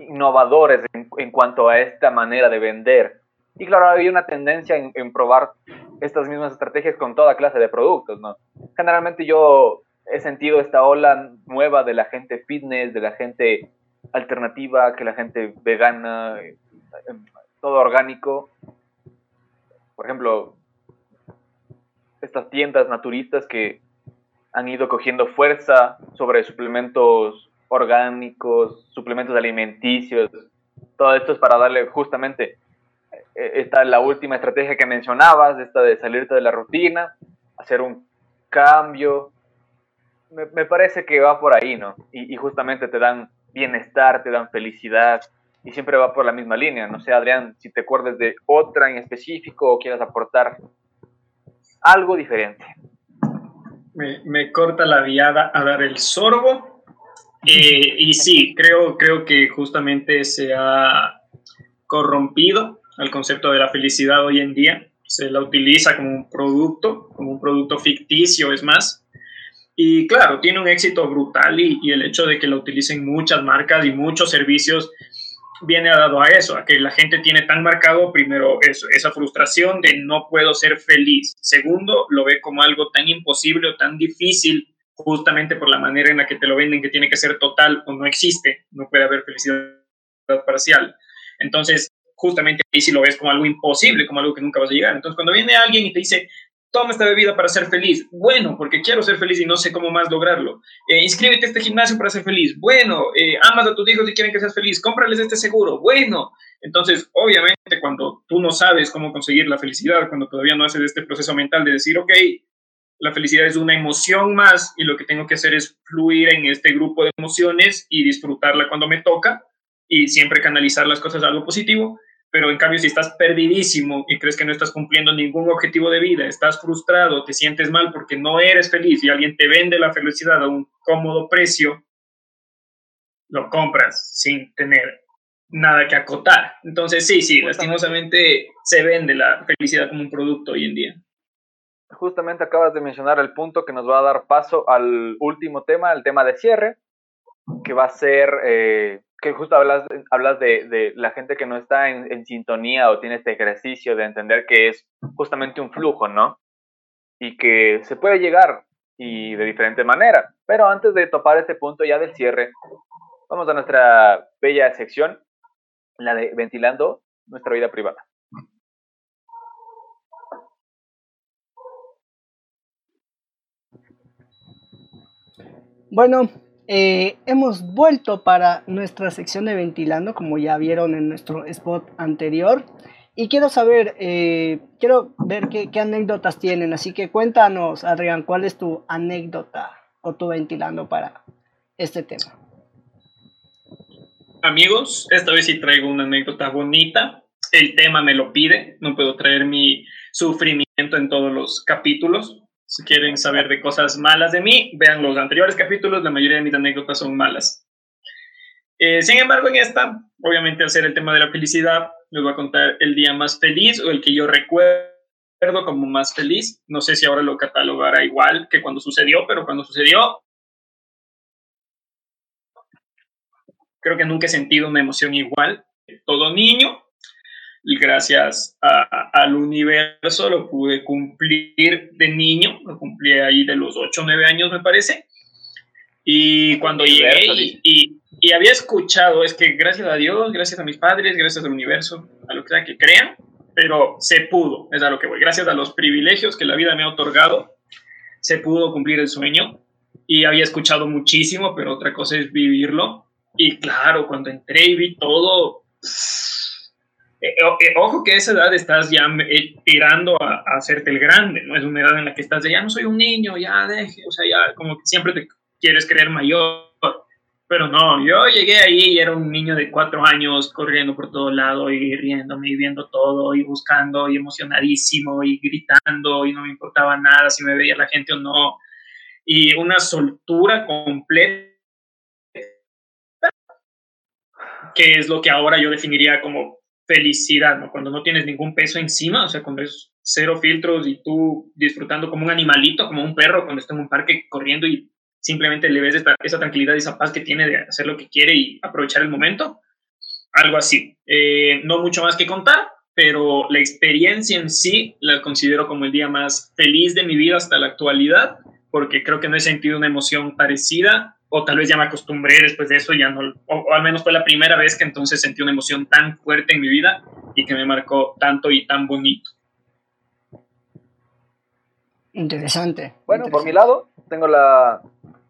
innovadores en, en cuanto a esta manera de vender. Y claro, había una tendencia en, en, probar estas mismas estrategias con toda clase de productos, ¿no? Generalmente yo he sentido esta ola nueva de la gente fitness, de la gente alternativa, que la gente vegana, todo orgánico. Por ejemplo, estas tiendas naturistas que han ido cogiendo fuerza sobre suplementos orgánicos, suplementos alimenticios. Todo esto es para darle justamente, eh, esta es la última estrategia que mencionabas, esta de salirte de la rutina, hacer un cambio. Me, me parece que va por ahí, ¿no? Y, y, justamente te dan bienestar, te dan felicidad y siempre va por la misma línea. No sé, Adrián, si te acuerdas de otra en específico o quieras aportar algo diferente me, corta la viada a dar el sorbo. Eh, y sí, creo, creo que justamente se ha corrompido el concepto de la felicidad hoy en día. Se la utiliza como un producto, como un producto ficticio, es más. Y claro, tiene un éxito brutal y, el hecho de que la utilicen muchas marcas y muchos servicios viene dado a eso, a que la gente tiene tan marcado, primero, eso, esa frustración de no puedo ser feliz. Segundo, lo ve como algo tan imposible o tan difícil, justamente por la manera en la que te lo venden, que tiene que ser total o no existe, no puede haber felicidad parcial. Entonces, justamente ahí sí lo ves como algo imposible, como algo que nunca vas a llegar. Entonces, cuando viene alguien y te dice, toma esta bebida para ser feliz. Bueno, porque quiero ser feliz y no sé cómo más lograrlo. Eh, inscríbete a este gimnasio para ser feliz. Bueno, eh, amas a tus hijos y quieren que seas feliz. Cómprales este seguro. Bueno, entonces, obviamente, cuando tú no sabes cómo conseguir la felicidad, cuando todavía no haces este proceso mental de decir, ok, la felicidad es una emoción más y lo que tengo que hacer es fluir en este grupo de emociones y disfrutarla cuando me toca y siempre canalizar las cosas a algo positivo pero en cambio si estás perdidísimo y crees que no estás cumpliendo ningún objetivo de vida, estás frustrado, te sientes mal porque no eres feliz y alguien te vende la felicidad a un cómodo precio, lo compras sin tener nada que acotar. Entonces sí, sí, lastimosamente se vende la felicidad como un producto hoy en día. Justamente acabas de mencionar el punto que nos va a dar paso al último tema, el tema de cierre, que va a ser eh, que justo hablas, hablas de, la gente que no está en, en, sintonía o tiene este ejercicio de entender que es justamente un flujo, ¿no? Y que se puede llegar y de diferente manera. Pero antes de topar este punto ya del cierre, vamos a nuestra bella sección, la de ventilando nuestra vida privada. Bueno, eh, hemos vuelto para nuestra sección de ventilando, como ya vieron en nuestro spot anterior. Y quiero saber, eh, quiero ver qué, qué, anécdotas tienen. Así que cuéntanos, Adrián, ¿cuál es tu anécdota o tu ventilando para este tema? Amigos, esta vez sí traigo una anécdota bonita. El tema me lo pide. No puedo traer mi sufrimiento en todos los capítulos. Si quieren saber de cosas malas de mí, vean los anteriores capítulos, la mayoría de mis anécdotas son malas. Eh, sin embargo, en esta, obviamente, hacer el tema de la felicidad, les voy a contar el día más feliz o el que yo recuerdo como más feliz. No sé si ahora lo catalogará igual que cuando sucedió, pero cuando sucedió, creo que nunca he sentido una emoción igual. Todo niño, gracias al universo lo pude cumplir de niño, lo cumplí ahí de los 8 o 9 años me parece. Y cuando llegué y, y, había escuchado, es que gracias a Dios, gracias a mis padres, gracias al universo, a lo que sea que crean, pero se pudo, es a lo que voy, gracias a los privilegios que la vida me ha otorgado, se pudo cumplir el sueño y había escuchado muchísimo, pero otra cosa es vivirlo. Y claro, cuando entré y vi todo, ojo que a esa edad estás ya eh, tirando a, hacerte el grande, ¿no? Es una edad en la que estás de ya no soy un niño, ya deje, o sea, ya como que siempre te quieres creer mayor. Pero no, yo llegué ahí y era un niño de cuatro años corriendo por todo lado y riéndome y viendo todo y buscando y emocionadísimo y gritando y no me importaba nada si me veía la gente o no. Y una soltura completa que es lo que ahora yo definiría como felicidad, ¿no? Cuando no tienes ningún peso encima, o sea, cuando es cero filtros y tú disfrutando como un animalito, como un perro, cuando está en un parque corriendo y simplemente le ves esa tranquilidad y esa paz que tiene de hacer lo que quiere y aprovechar el momento. Algo así. Eh, no mucho más que contar, pero la experiencia en sí la considero como el día más feliz de mi vida hasta la actualidad, porque creo que no he sentido una emoción parecida o tal vez ya me acostumbré después de eso, ya no, o, al menos fue la primera vez que entonces sentí una emoción tan fuerte en mi vida y que me marcó tanto y tan bonito. Interesante. Bueno, por mi lado, tengo la,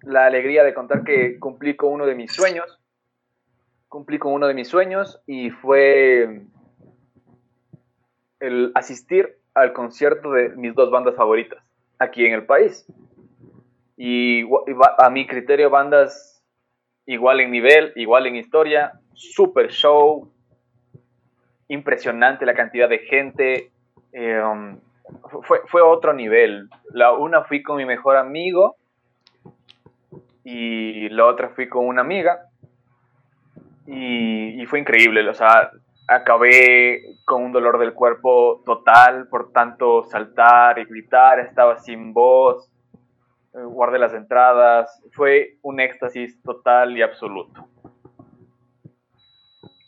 la, alegría de contar que cumplí con uno de mis sueños. Cumplí con uno de mis sueños y fue el asistir al concierto de mis dos bandas favoritas aquí en el país. Y, a mi criterio, bandas igual en nivel, igual en historia, super show, impresionante la cantidad de gente. Um, fue, fue, otro nivel. La una fui con mi mejor amigo y la otra fui con una amiga. Y, y, fue increíble. O sea, acabé con un dolor del cuerpo total por tanto saltar y gritar. Estaba sin voz. Eh, guardé las entradas, fue un éxtasis total y absoluto.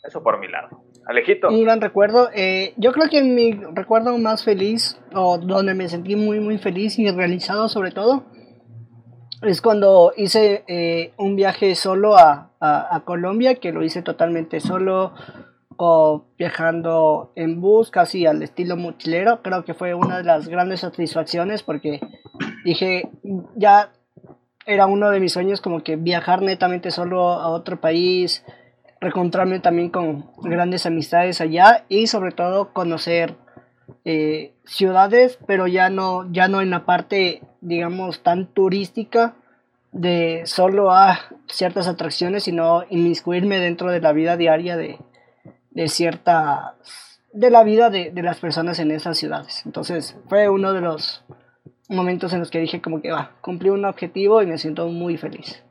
Eso por mi lado. Alejito. Un gran recuerdo. Eh, yo creo que mi recuerdo más feliz, o donde me sentí muy, muy feliz y realizado sobre todo, es cuando hice eh, un viaje solo a, a, Colombia, que lo hice totalmente solo, o viajando en bus, casi al estilo mochilero. Creo que fue una de las grandes satisfacciones porque dije, ya era uno de mis sueños como que viajar netamente solo a otro país, reencontrarme también con grandes amistades allá y sobre todo conocer eh, ciudades, pero ya no, ya no en la parte, digamos, tan turística de solo a ciertas atracciones, sino inmiscuirme dentro de la vida diaria de, de cierta de la vida de, de las personas en esas ciudades. Entonces fue uno de los momentos en los que dije como que va, cumplí un objetivo y me siento muy feliz.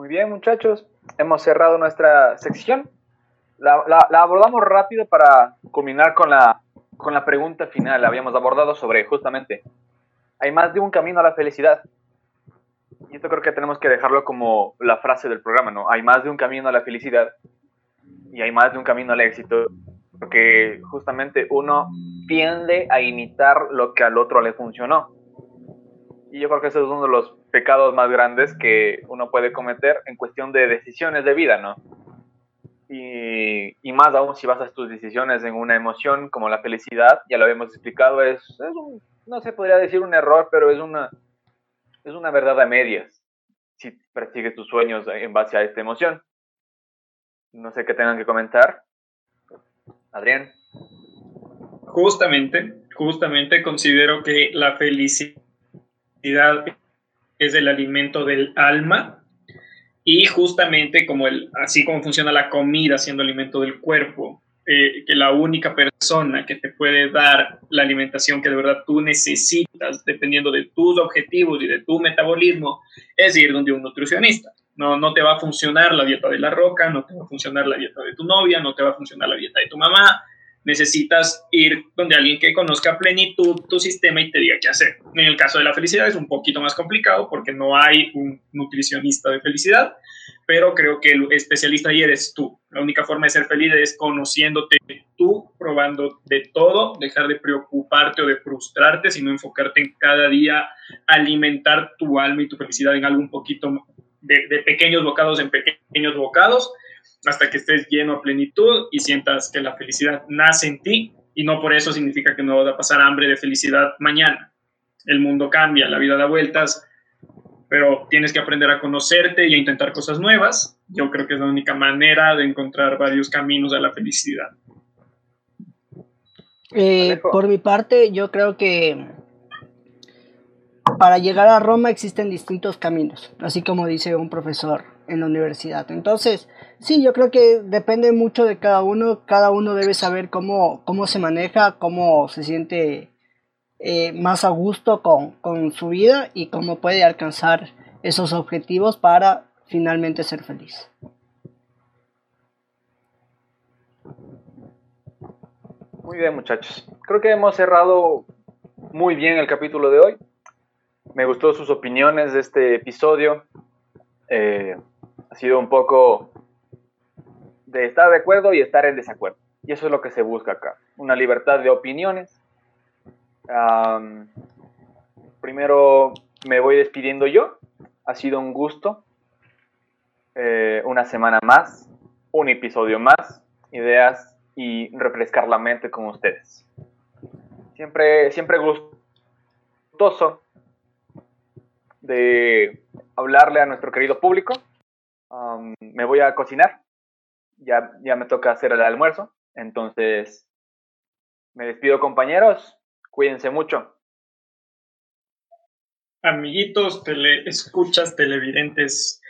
Muy bien, muchachos. Hemos cerrado nuestra sección. La, la abordamos rápido para culminar con la con la pregunta final habíamos abordado sobre justamente, hay más de un camino a la felicidad. Y esto creo que tenemos que dejarlo como la frase del programa, ¿no? Hay más de un camino a la felicidad y hay más de un camino al éxito, porque justamente uno tiende a imitar lo que al otro le funcionó. Y yo creo que ese es uno de los pecados más grandes que uno puede cometer en cuestión de decisiones de vida, ¿no? Y, más aún si basas tus decisiones en una emoción como la felicidad, ya lo habíamos explicado, es, es un, no se podría decir un error, pero es una, es una verdad a medias si persigues tus sueños en base a esta emoción. No sé qué tengan que comentar. Adrián. justamente, justamente considero que la felicidad es el alimento del alma y justamente como el, así como funciona la comida siendo alimento del cuerpo, eh, que la única persona que te puede dar la alimentación que de verdad tú necesitas, dependiendo de tus objetivos y de tu metabolismo, es ir donde un nutricionista. No, no te va a funcionar la dieta de la roca, no te va a funcionar la dieta de tu novia, no te va a funcionar la dieta de tu mamá, necesitas ir donde alguien que conozca a plenitud tu sistema y te diga qué hacer. En el caso de la felicidad es un poquito más complicado porque no hay un nutricionista de felicidad, pero creo que el especialista ahí eres tú. La única forma de ser feliz es conociéndote tú, probando de todo, dejar de preocuparte o de frustrarte, sino enfocarte en cada día alimentar tu alma y tu felicidad en algo un poquito de, de pequeños bocados en pequeños bocados hasta que estés lleno a plenitud y sientas que la felicidad nace en ti y no por eso significa que no vas a pasar hambre de felicidad mañana. El mundo cambia, la vida da vueltas, pero tienes que aprender a conocerte y a intentar cosas nuevas. Yo creo que es la única manera de encontrar varios caminos a la felicidad. Eh, por mi parte, yo creo que para llegar a Roma existen distintos caminos, así como dice un profesor en la universidad. Entonces, sí, yo creo que depende mucho de cada uno. Cada uno debe saber cómo, cómo se maneja, cómo se siente eh, más a gusto con, con su vida y cómo puede alcanzar esos objetivos para finalmente ser feliz. Muy bien, muchachos. Creo que hemos cerrado muy bien el capítulo de hoy. Me gustó sus opiniones de este episodio. Eh, ha sido un poco de estar de acuerdo y estar en desacuerdo. Y eso es lo que se busca acá, una libertad de opiniones. primero me voy despidiendo yo. Ha sido un gusto. Eh, una semana más, un episodio más, ideas y refrescar la mente con ustedes. Siempre, siempre gustoso de hablarle a nuestro querido público me voy a cocinar. Ya, ya me toca hacer el almuerzo. Entonces, me despido compañeros. Cuídense mucho. Amiguitos, tele, escuchas, televidentes,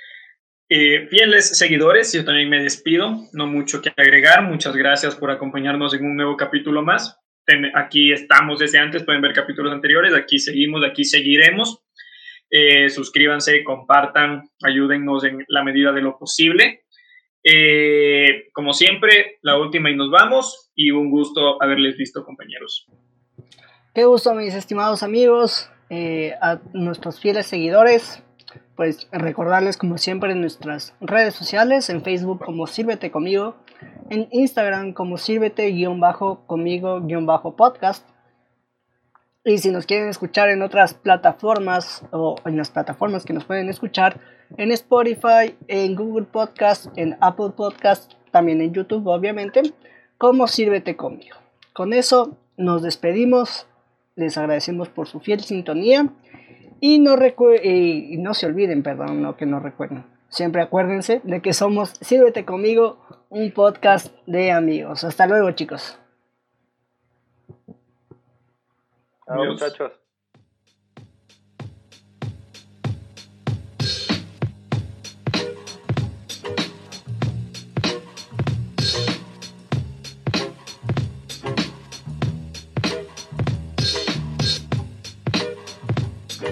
eh, fieles seguidores, yo también me despido. No mucho que agregar. Muchas gracias por acompañarnos en un nuevo capítulo más. Aquí estamos desde antes, pueden ver capítulos anteriores. Aquí seguimos, aquí seguiremos. Eh, suscríbanse, compartan, ayúdennos en la medida de lo posible. Eh, como siempre, la última y nos vamos. Y un gusto haberles visto, compañeros. Qué gusto, mis estimados amigos, eh, a nuestros fieles seguidores. Pues recordarles, como siempre, en nuestras redes sociales: en Facebook, como Sírvete conmigo, en Instagram, como Sírvete-conmigo-podcast y si nos quieren escuchar en otras plataformas o en las plataformas que nos pueden escuchar, en Spotify, en Google Podcast, en Apple Podcast, también en YouTube, obviamente, como Sírvete conmigo. Con eso nos despedimos, les agradecemos por su fiel sintonía y no, y no se olviden, perdón, no que no recuerden. Siempre acuérdense de que somos Sírvete conmigo, un podcast de amigos. Hasta luego, chicos. Chao, muchachos.